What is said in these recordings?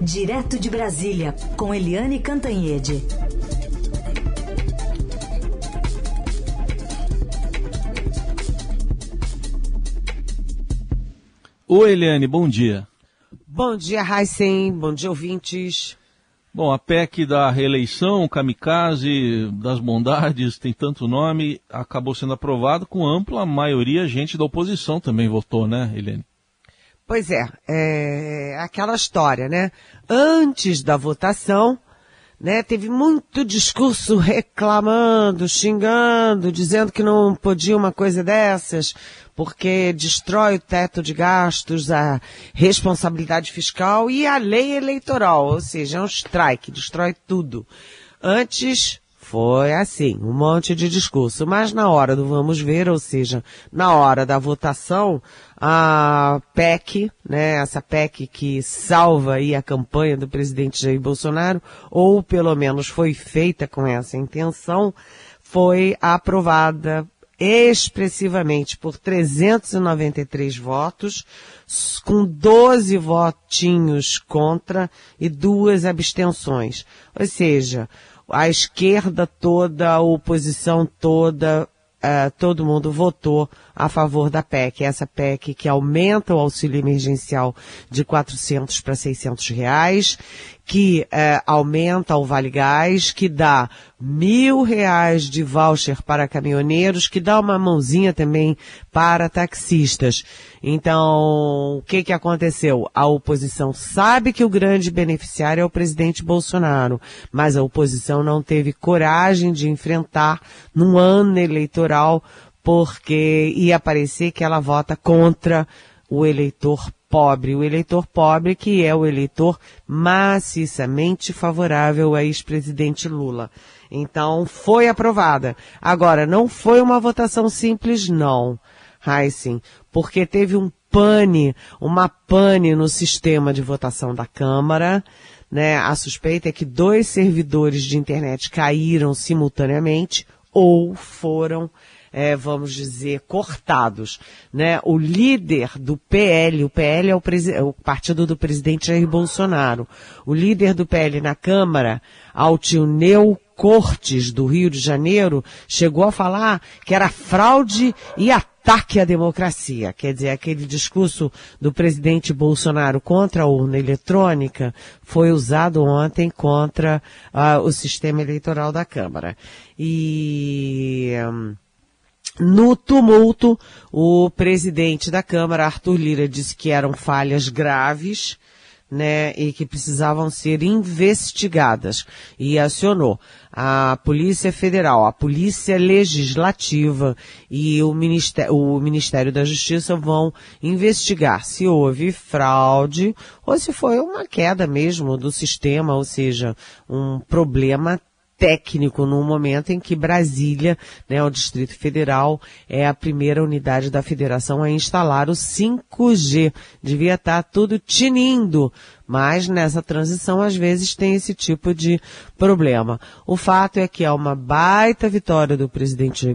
Direto de Brasília, com Eliane Cantanhede. Oi, Eliane, bom dia. Bom dia, Heisen. Bom dia, ouvintes. Bom, a PEC da reeleição, kamikaze, das bondades, tem tanto nome, acabou sendo aprovado com ampla maioria, gente da oposição também votou, né, Helene? Pois é, é aquela história, né? Antes da votação, né, teve muito discurso reclamando, xingando, dizendo que não podia uma coisa dessas, porque destrói o teto de gastos, a responsabilidade fiscal e a lei eleitoral, ou seja, é um strike, destrói tudo. Antes foi assim, um monte de discurso, mas na hora do vamos ver, ou seja, na hora da votação, a PEC, né, essa PEC que salva aí a campanha do presidente Jair Bolsonaro, ou pelo menos foi feita com essa intenção, foi aprovada expressivamente por 393 votos, com 12 votinhos contra e duas abstenções. Ou seja, a esquerda toda, a oposição toda, uh, todo mundo votou a favor da PEC. Essa PEC que aumenta o auxílio emergencial de 400 para 600 reais, que uh, aumenta o Vale Gás, que dá mil reais de voucher para caminhoneiros, que dá uma mãozinha também para taxistas. Então, o que que aconteceu? A oposição sabe que o grande beneficiário é o presidente Bolsonaro, mas a oposição não teve coragem de enfrentar num ano eleitoral porque ia parecer que ela vota contra o eleitor pobre, o eleitor pobre que é o eleitor maciçamente favorável ao ex-presidente Lula. Então, foi aprovada. Agora, não foi uma votação simples, não, Heisen, porque teve um pane, uma pane no sistema de votação da Câmara, né? A suspeita é que dois servidores de internet caíram simultaneamente ou foram é, vamos dizer, cortados. Né? O líder do PL, o PL é o, o, partido do presidente Jair Bolsonaro, o líder do PL na Câmara, Altineu Cortes, do Rio de Janeiro, chegou a falar que era fraude e ataque à democracia. Quer dizer, aquele discurso do presidente Bolsonaro contra a urna eletrônica foi usado ontem contra uh, o sistema eleitoral da Câmara. E... Um, no tumulto, o presidente da Câmara, Arthur Lira, disse que eram falhas graves, né, e que precisavam ser investigadas. E acionou a Polícia Federal, a Polícia Legislativa e o Ministério, o Ministério da Justiça vão investigar se houve fraude ou se foi uma queda mesmo do sistema, ou seja, um problema técnico no momento em que Brasília, né, o Distrito Federal, é a primeira unidade da federação a instalar o 5G. Devia estar tá tudo tinindo, mas nessa transição às vezes tem esse tipo de problema. O fato é que é uma baita vitória do presidente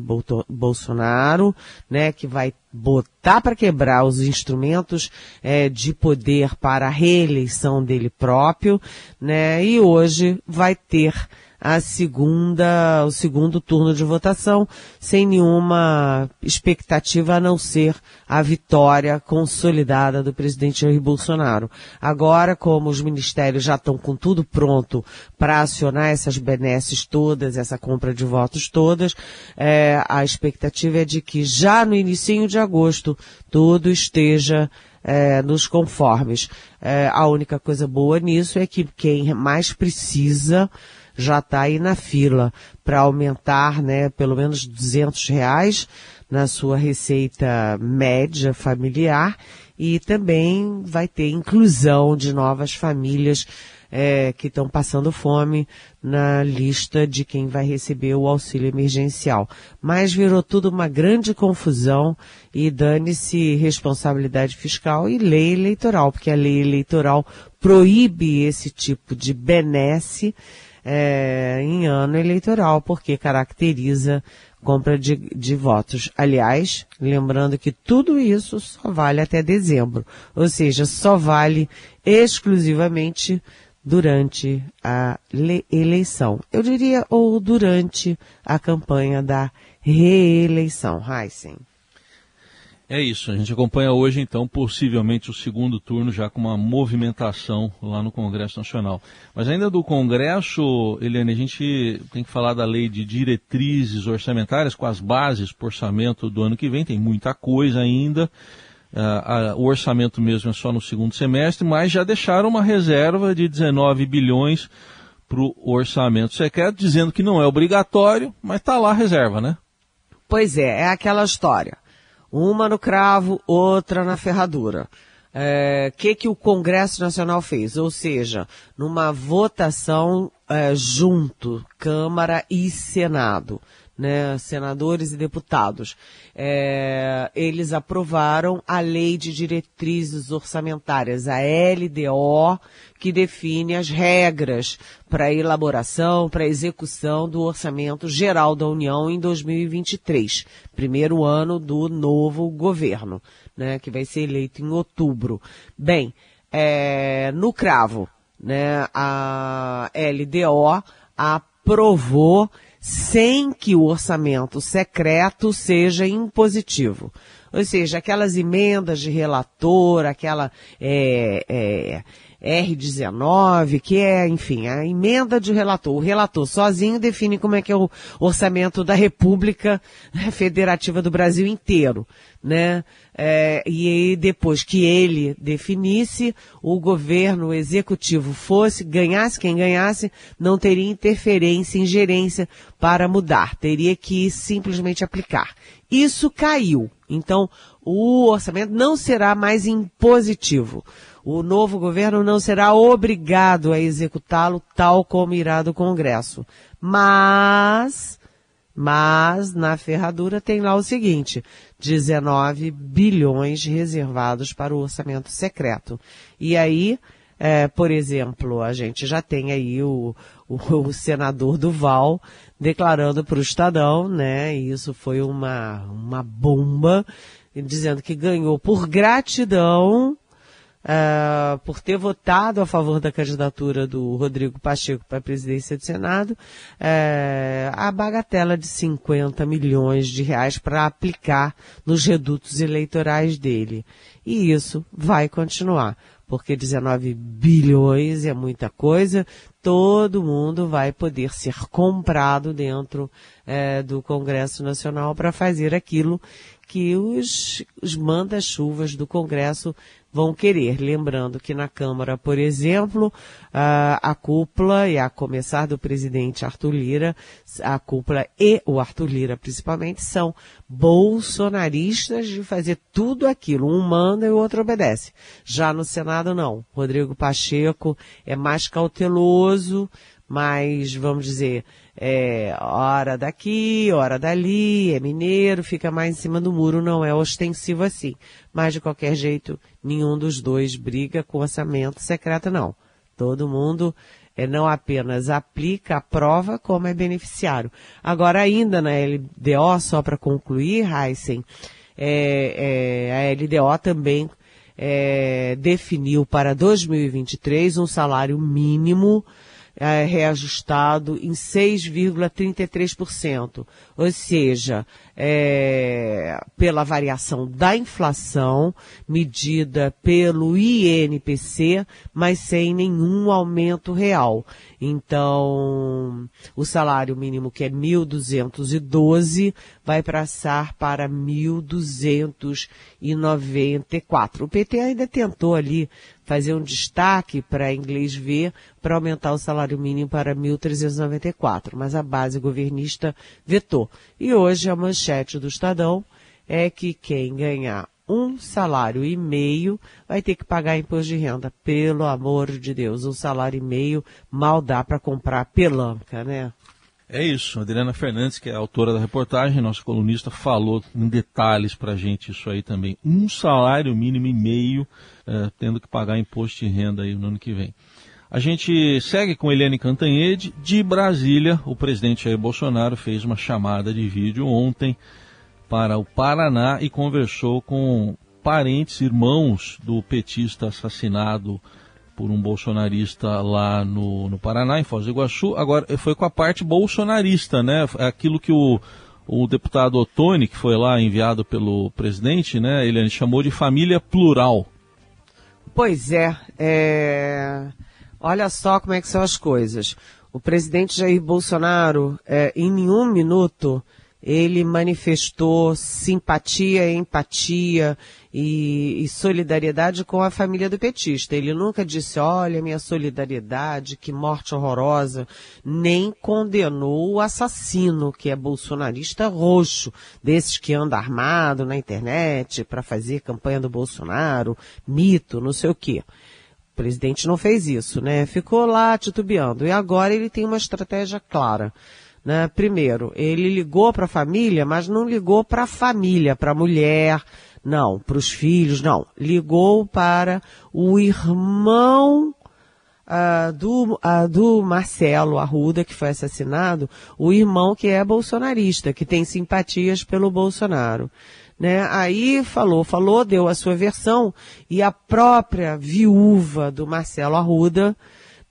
Bolsonaro, né, que vai botar para quebrar os instrumentos é, de poder para a reeleição dele próprio, né, e hoje vai ter a segunda, o segundo turno de votação, sem nenhuma expectativa a não ser a vitória consolidada do presidente Jair Bolsonaro. Agora, como os ministérios já estão com tudo pronto para acionar essas benesses todas, essa compra de votos todas, é, a expectativa é de que já no início de agosto tudo esteja é, nos conformes. É, a única coisa boa nisso é que quem mais precisa já está aí na fila para aumentar, né, pelo menos 200 reais na sua receita média familiar e também vai ter inclusão de novas famílias é, que estão passando fome na lista de quem vai receber o auxílio emergencial. Mas virou tudo uma grande confusão e dane-se responsabilidade fiscal e lei eleitoral, porque a lei eleitoral proíbe esse tipo de benesse é, em ano eleitoral, porque caracteriza compra de, de votos. Aliás, lembrando que tudo isso só vale até dezembro, ou seja, só vale exclusivamente durante a eleição. Eu diria, ou durante a campanha da reeleição. Heisen. É isso, a gente acompanha hoje então possivelmente o segundo turno já com uma movimentação lá no Congresso Nacional. Mas ainda do Congresso, Eliane, a gente tem que falar da lei de diretrizes orçamentárias com as bases para o orçamento do ano que vem, tem muita coisa ainda. Uh, o orçamento mesmo é só no segundo semestre, mas já deixaram uma reserva de 19 bilhões para o orçamento secreto, dizendo que não é obrigatório, mas está lá a reserva, né? Pois é, é aquela história. Uma no cravo, outra na ferradura. O é, que, que o Congresso Nacional fez? Ou seja, numa votação é, junto, Câmara e Senado né, senadores e deputados, é, eles aprovaram a Lei de Diretrizes Orçamentárias, a LDO, que define as regras para a elaboração, para a execução do Orçamento Geral da União em 2023, primeiro ano do novo governo, né, que vai ser eleito em outubro. Bem, é, no cravo, né, a LDO aprovou sem que o orçamento secreto seja impositivo. Ou seja, aquelas emendas de relator, aquela é, é, R19, que é, enfim, a emenda de relator. O relator sozinho define como é que é o orçamento da República Federativa do Brasil inteiro, né? É, e aí, depois que ele definisse, o governo executivo fosse, ganhasse quem ganhasse, não teria interferência, ingerência para mudar. Teria que simplesmente aplicar. Isso caiu. Então, o orçamento não será mais impositivo o novo governo não será obrigado a executá-lo tal como irá do Congresso. Mas, mas na ferradura tem lá o seguinte, 19 bilhões reservados para o orçamento secreto. E aí, é, por exemplo, a gente já tem aí o, o, o senador Duval declarando para o Estadão, né? E isso foi uma, uma bomba, dizendo que ganhou por gratidão uh, por ter votado a favor da candidatura do Rodrigo Pacheco para a presidência do Senado, uh, a bagatela de 50 milhões de reais para aplicar nos redutos eleitorais dele. E isso vai continuar porque 19 bilhões é muita coisa, todo mundo vai poder ser comprado dentro é, do Congresso Nacional para fazer aquilo que os, os manda-chuvas do Congresso vão querer. Lembrando que na Câmara, por exemplo, a, cúpula, e a começar do presidente Arthur Lira, a cúpula e o Arthur Lira principalmente, são bolsonaristas de fazer tudo aquilo. Um manda e o outro obedece. Já no Senado, não. Rodrigo Pacheco é mais cauteloso, mais, vamos dizer, é hora daqui, hora dali, é mineiro, fica mais em cima do muro, não é ostensivo assim. Mas de qualquer jeito, nenhum dos dois briga com orçamento secreto, não. Todo mundo é, não apenas aplica a prova, como é beneficiário. Agora, ainda na LDO, só para concluir, Heisen, é, é, a LDO também é, definiu para 2023 um salário mínimo é, reajustado em 6,33%, ou seja, é, pela variação da inflação medida pelo INPC, mas sem nenhum aumento real. Então, o salário mínimo que é 1.212 vai passar para 1.294. O PT ainda tentou ali fazer um destaque para inglês ver para aumentar o salário mínimo para 1.394, mas a base governista vetou. E hoje a manchete do Estadão é que quem ganhar um salário e meio vai ter que pagar imposto de renda. Pelo amor de Deus, um salário e meio mal dá para comprar pelanca, né? É isso. Adriana Fernandes, que é autora da reportagem, nossa colunista, falou em detalhes para a gente isso aí também. Um salário mínimo e meio, é, tendo que pagar imposto de renda aí no ano que vem. A gente segue com Eliane Cantanhede. De Brasília, o presidente Jair Bolsonaro fez uma chamada de vídeo ontem para o Paraná e conversou com parentes, irmãos do petista assassinado por um bolsonarista lá no, no Paraná, em Foz do Iguaçu. Agora, foi com a parte bolsonarista, né? Aquilo que o, o deputado Ottoni, que foi lá enviado pelo presidente, né? Ele chamou de família plural. Pois é, é... Olha só como é que são as coisas. O presidente Jair Bolsonaro, é, em nenhum minuto, ele manifestou simpatia, empatia e, e, solidariedade com a família do petista. Ele nunca disse, olha minha solidariedade, que morte horrorosa, nem condenou o assassino, que é bolsonarista roxo, desses que anda armado na internet para fazer campanha do Bolsonaro, mito, não sei o quê. O presidente não fez isso, né? Ficou lá titubeando. E agora ele tem uma estratégia clara. Né? Primeiro, ele ligou para a família, mas não ligou para a família, para a mulher, não, para os filhos, não. Ligou para o irmão uh, do, uh, do Marcelo Arruda, que foi assassinado, o irmão que é bolsonarista, que tem simpatias pelo Bolsonaro né? Aí falou, falou, deu a sua versão e a própria viúva do Marcelo Arruda,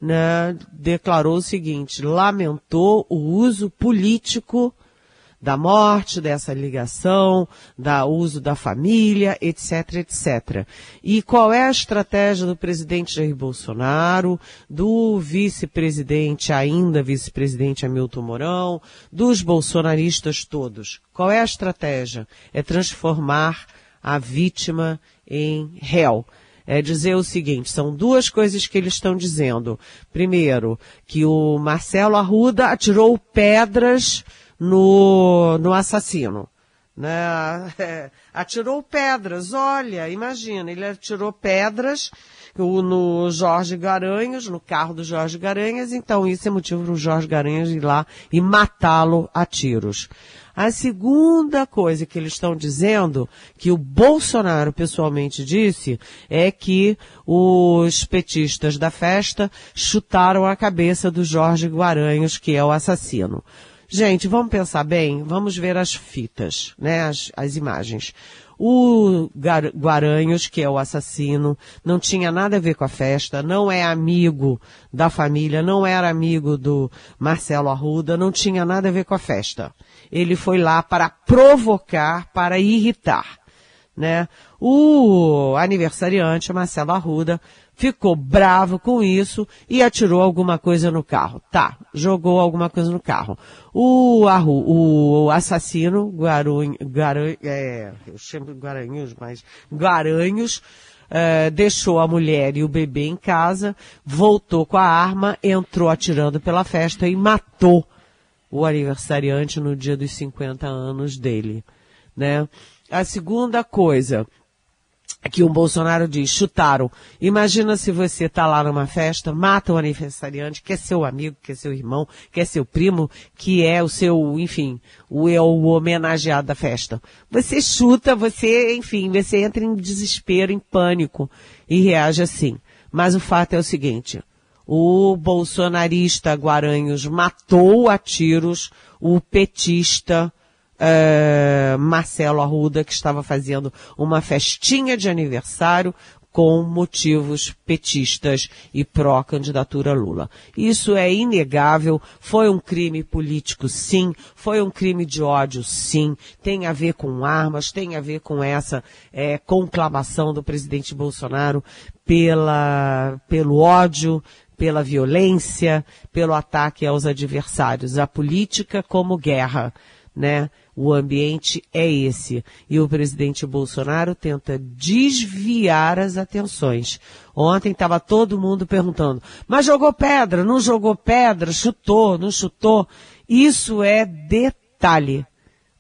né, declarou o seguinte, lamentou o uso político da morte, dessa ligação, da uso da família, etc, etc. E qual é a estratégia do presidente Jair Bolsonaro, do vice-presidente, ainda vice-presidente Hamilton Mourão, dos bolsonaristas todos? Qual é a estratégia? É transformar a vítima em réu é dizer o seguinte, são duas coisas que eles estão dizendo. Primeiro, que o Marcelo Arruda atirou pedras no, no assassino. Né? Atirou pedras, olha, imagina, ele atirou pedras no Jorge Garanhos, no carro do Jorge Garanhas, então isso é motivo para o Jorge Garanhas ir lá e matá-lo a tiros. A segunda coisa que eles estão dizendo, que o Bolsonaro pessoalmente disse, é que os petistas da festa chutaram a cabeça do Jorge Guaranhos, que é o assassino. Gente, vamos pensar bem, vamos ver as fitas, né, as, as imagens. O Guaranhos, que é o assassino, não tinha nada a ver com a festa, não é amigo da família, não era amigo do Marcelo Arruda, não tinha nada a ver com a festa. Ele foi lá para provocar, para irritar, né? O aniversariante, Marcelo Arruda, ficou bravo com isso e atirou alguma coisa no carro. Tá, jogou alguma coisa no carro. O, Arru, o assassino, Guaranhos, é, eu chamo Guaranhos, mas Guaranhos, é, deixou a mulher e o bebê em casa, voltou com a arma, entrou atirando pela festa e matou o aniversariante no dia dos 50 anos dele, né? A segunda coisa, que o Bolsonaro diz, chutaram. Imagina se você está lá numa festa, mata o aniversariante, que é seu amigo, que é seu irmão, que é seu primo, que é o seu, enfim, o, é o homenageado da festa. Você chuta, você, enfim, você entra em desespero, em pânico e reage assim. Mas o fato é o seguinte, o bolsonarista Guaranhos matou a tiros o petista uh, Marcelo Arruda, que estava fazendo uma festinha de aniversário com motivos petistas e pró-candidatura Lula. Isso é inegável, foi um crime político sim, foi um crime de ódio sim, tem a ver com armas, tem a ver com essa é, conclamação do presidente Bolsonaro pela, pelo ódio, pela violência, pelo ataque aos adversários, a política como guerra, né? O ambiente é esse. E o presidente Bolsonaro tenta desviar as atenções. Ontem estava todo mundo perguntando, mas jogou pedra, não jogou pedra, chutou, não chutou. Isso é detalhe.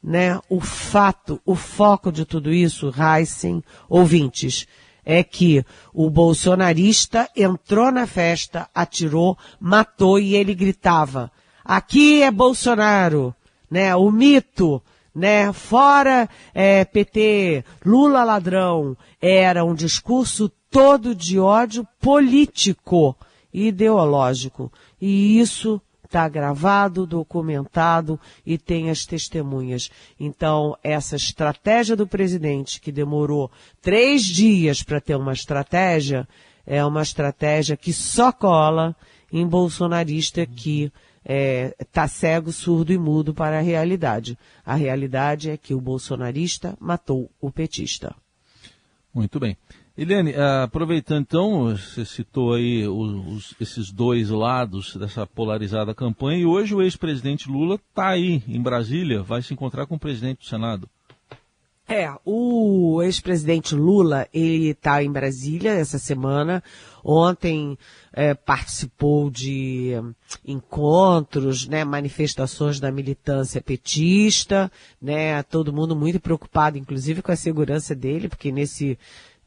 Né? O fato, o foco de tudo isso, Heisen, ouvintes, é que o bolsonarista entrou na festa, atirou, matou e ele gritava, aqui é Bolsonaro, né? O mito, né? Fora é, PT, Lula ladrão, era um discurso todo de ódio político ideológico. E isso está gravado, documentado e tem as testemunhas. Então, essa estratégia do presidente, que demorou três dias para ter uma estratégia, é uma estratégia que só cola em bolsonarista que está é, tá cego, surdo e mudo para a realidade. A realidade é que o bolsonarista matou o petista. Muito bem. Eliane, ah, aproveitando então, você citou aí os, esses dois lados dessa polarizada campanha e hoje o ex-presidente Lula está aí em Brasília, vai se encontrar com o presidente do Senado. É, o ex-presidente Lula, ele está em Brasília essa semana. Ontem é, participou de encontros, né, manifestações da militância petista, né, todo mundo muito preocupado, inclusive com a segurança dele, porque nesse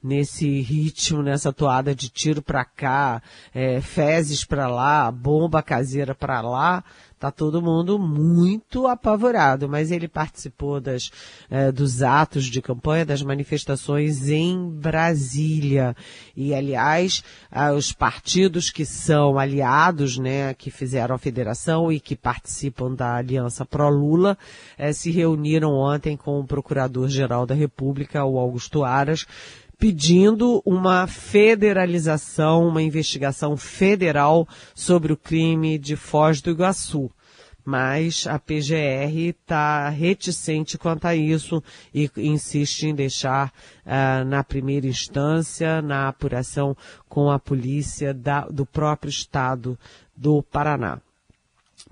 nesse ritmo, nessa toada de tiro para cá, é, fezes para lá, bomba caseira para lá, tá todo mundo muito apavorado. Mas ele participou das, é, dos atos de campanha, das manifestações em Brasília. E, aliás, os partidos que são aliados, né, que fizeram a federação e que participam da aliança pró-Lula, é, se reuniram ontem com o Procurador-Geral da República, o Augusto Aras, pedindo uma federalização, uma investigação federal sobre o crime de Foz do Iguaçu. Mas a PGR está reticente quanto a isso e insiste em deixar uh, na primeira instância, na apuração com a polícia da, do próprio estado do Paraná.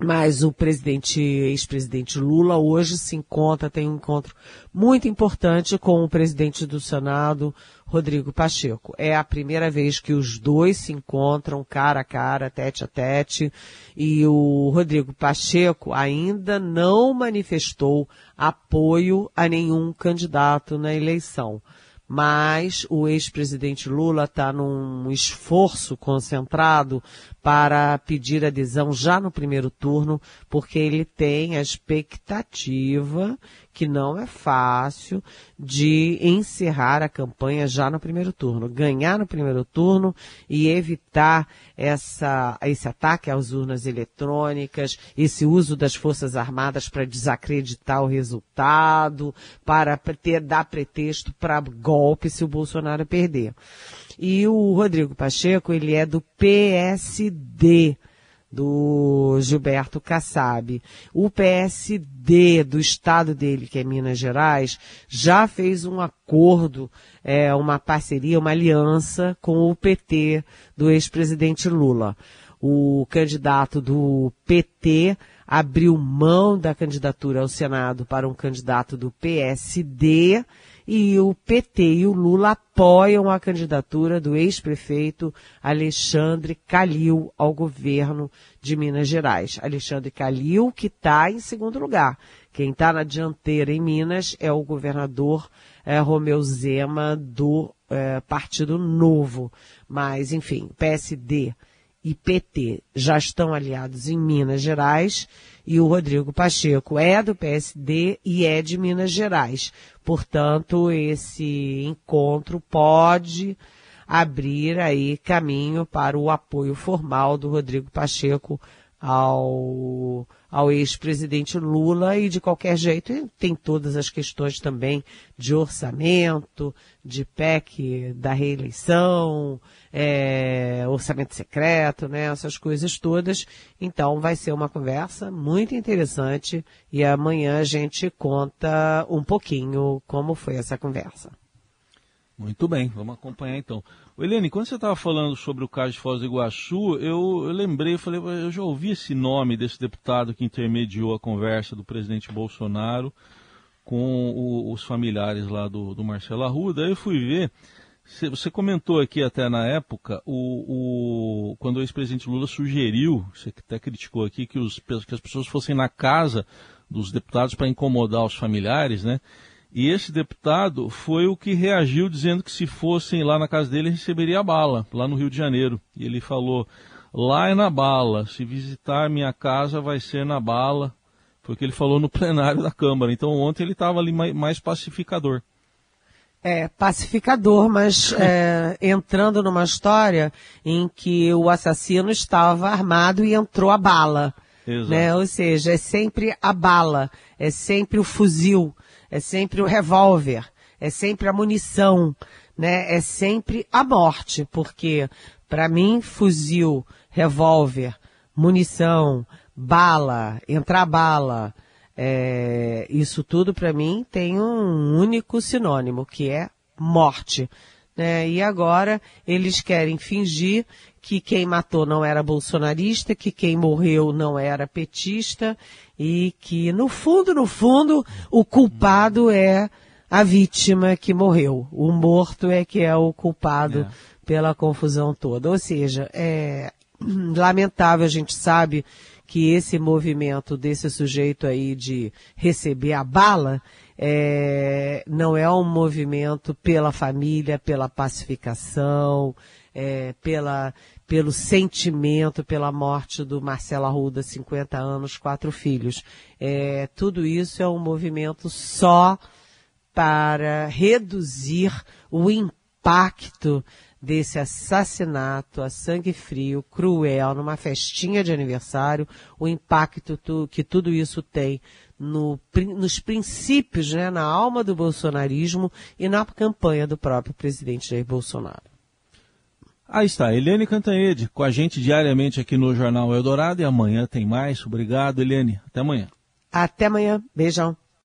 Mas o presidente, ex-presidente Lula hoje se encontra, tem um encontro muito importante com o presidente do Senado, Rodrigo Pacheco. É a primeira vez que os dois se encontram cara a cara, tete a tete, e o Rodrigo Pacheco ainda não manifestou apoio a nenhum candidato na eleição mas o ex-presidente Lula está num esforço concentrado para pedir adesão já no primeiro turno, porque ele tem a expectativa que não é fácil de encerrar a campanha já no primeiro turno, ganhar no primeiro turno e evitar essa, esse ataque às urnas eletrônicas, esse uso das Forças Armadas para desacreditar o resultado, para ter, dar pretexto para golpe se o Bolsonaro perder. E o Rodrigo Pacheco, ele é do PSD do Gilberto Kassab. O PSD do estado dele, que é Minas Gerais, já fez um acordo, é, uma parceria, uma aliança com o PT do ex-presidente Lula. O candidato do PT abriu mão da candidatura ao Senado para um candidato do PSD e o PT e o Lula apoiam a candidatura do ex-prefeito Alexandre Calil ao governo de Minas Gerais. Alexandre Calil, que está em segundo lugar. Quem está na dianteira em Minas é o governador é, Romeu Zema do é, Partido Novo. Mas, enfim, PSD e PT já estão aliados em Minas Gerais e o Rodrigo Pacheco é do PSD e é de Minas Gerais. Portanto, esse encontro pode abrir aí caminho para o apoio formal do Rodrigo Pacheco ao, ao ex-presidente Lula e de qualquer jeito tem todas as questões também de orçamento, de PEC da reeleição, é, orçamento secreto, né, essas coisas todas. Então vai ser uma conversa muito interessante e amanhã a gente conta um pouquinho como foi essa conversa. Muito bem, vamos acompanhar então. Eliane, quando você estava falando sobre o caso de Foz do Iguaçu, eu, eu lembrei, eu falei, eu já ouvi esse nome desse deputado que intermediou a conversa do presidente Bolsonaro com o, os familiares lá do, do Marcelo Arruda. Aí eu fui ver, você comentou aqui até na época, o, o quando o ex-presidente Lula sugeriu, você até criticou aqui, que, os, que as pessoas fossem na casa dos deputados para incomodar os familiares, né? E esse deputado foi o que reagiu dizendo que se fossem lá na casa dele receberia a bala, lá no Rio de Janeiro. E ele falou: lá é na bala, se visitar minha casa vai ser na bala. Foi o que ele falou no plenário da Câmara. Então ontem ele estava ali mais pacificador. É, pacificador, mas é, entrando numa história em que o assassino estava armado e entrou a bala. Né? Ou seja, é sempre a bala, é sempre o fuzil, é sempre o revólver, é sempre a munição, né? É sempre a morte, porque para mim fuzil, revólver, munição, bala, entrar bala, é, isso tudo para mim tem um único sinônimo, que é morte. Né? E agora eles querem fingir que quem matou não era bolsonarista, que quem morreu não era petista e que no fundo, no fundo, o culpado é a vítima que morreu. O morto é que é o culpado é. pela confusão toda. Ou seja, é lamentável, a gente sabe que esse movimento desse sujeito aí de receber a bala é, não é um movimento pela família, pela pacificação, é, pela, pelo sentimento, pela morte do Marcelo Arruda, 50 anos, quatro filhos. É, tudo isso é um movimento só para reduzir o impacto desse assassinato a sangue frio, cruel, numa festinha de aniversário, o impacto tu, que tudo isso tem no, nos princípios, né, na alma do bolsonarismo e na campanha do próprio presidente Jair Bolsonaro. Aí está, Eliane Cantanhede, com a gente diariamente aqui no Jornal Eldorado e amanhã tem mais. Obrigado, Eliane. Até amanhã. Até amanhã. Beijão.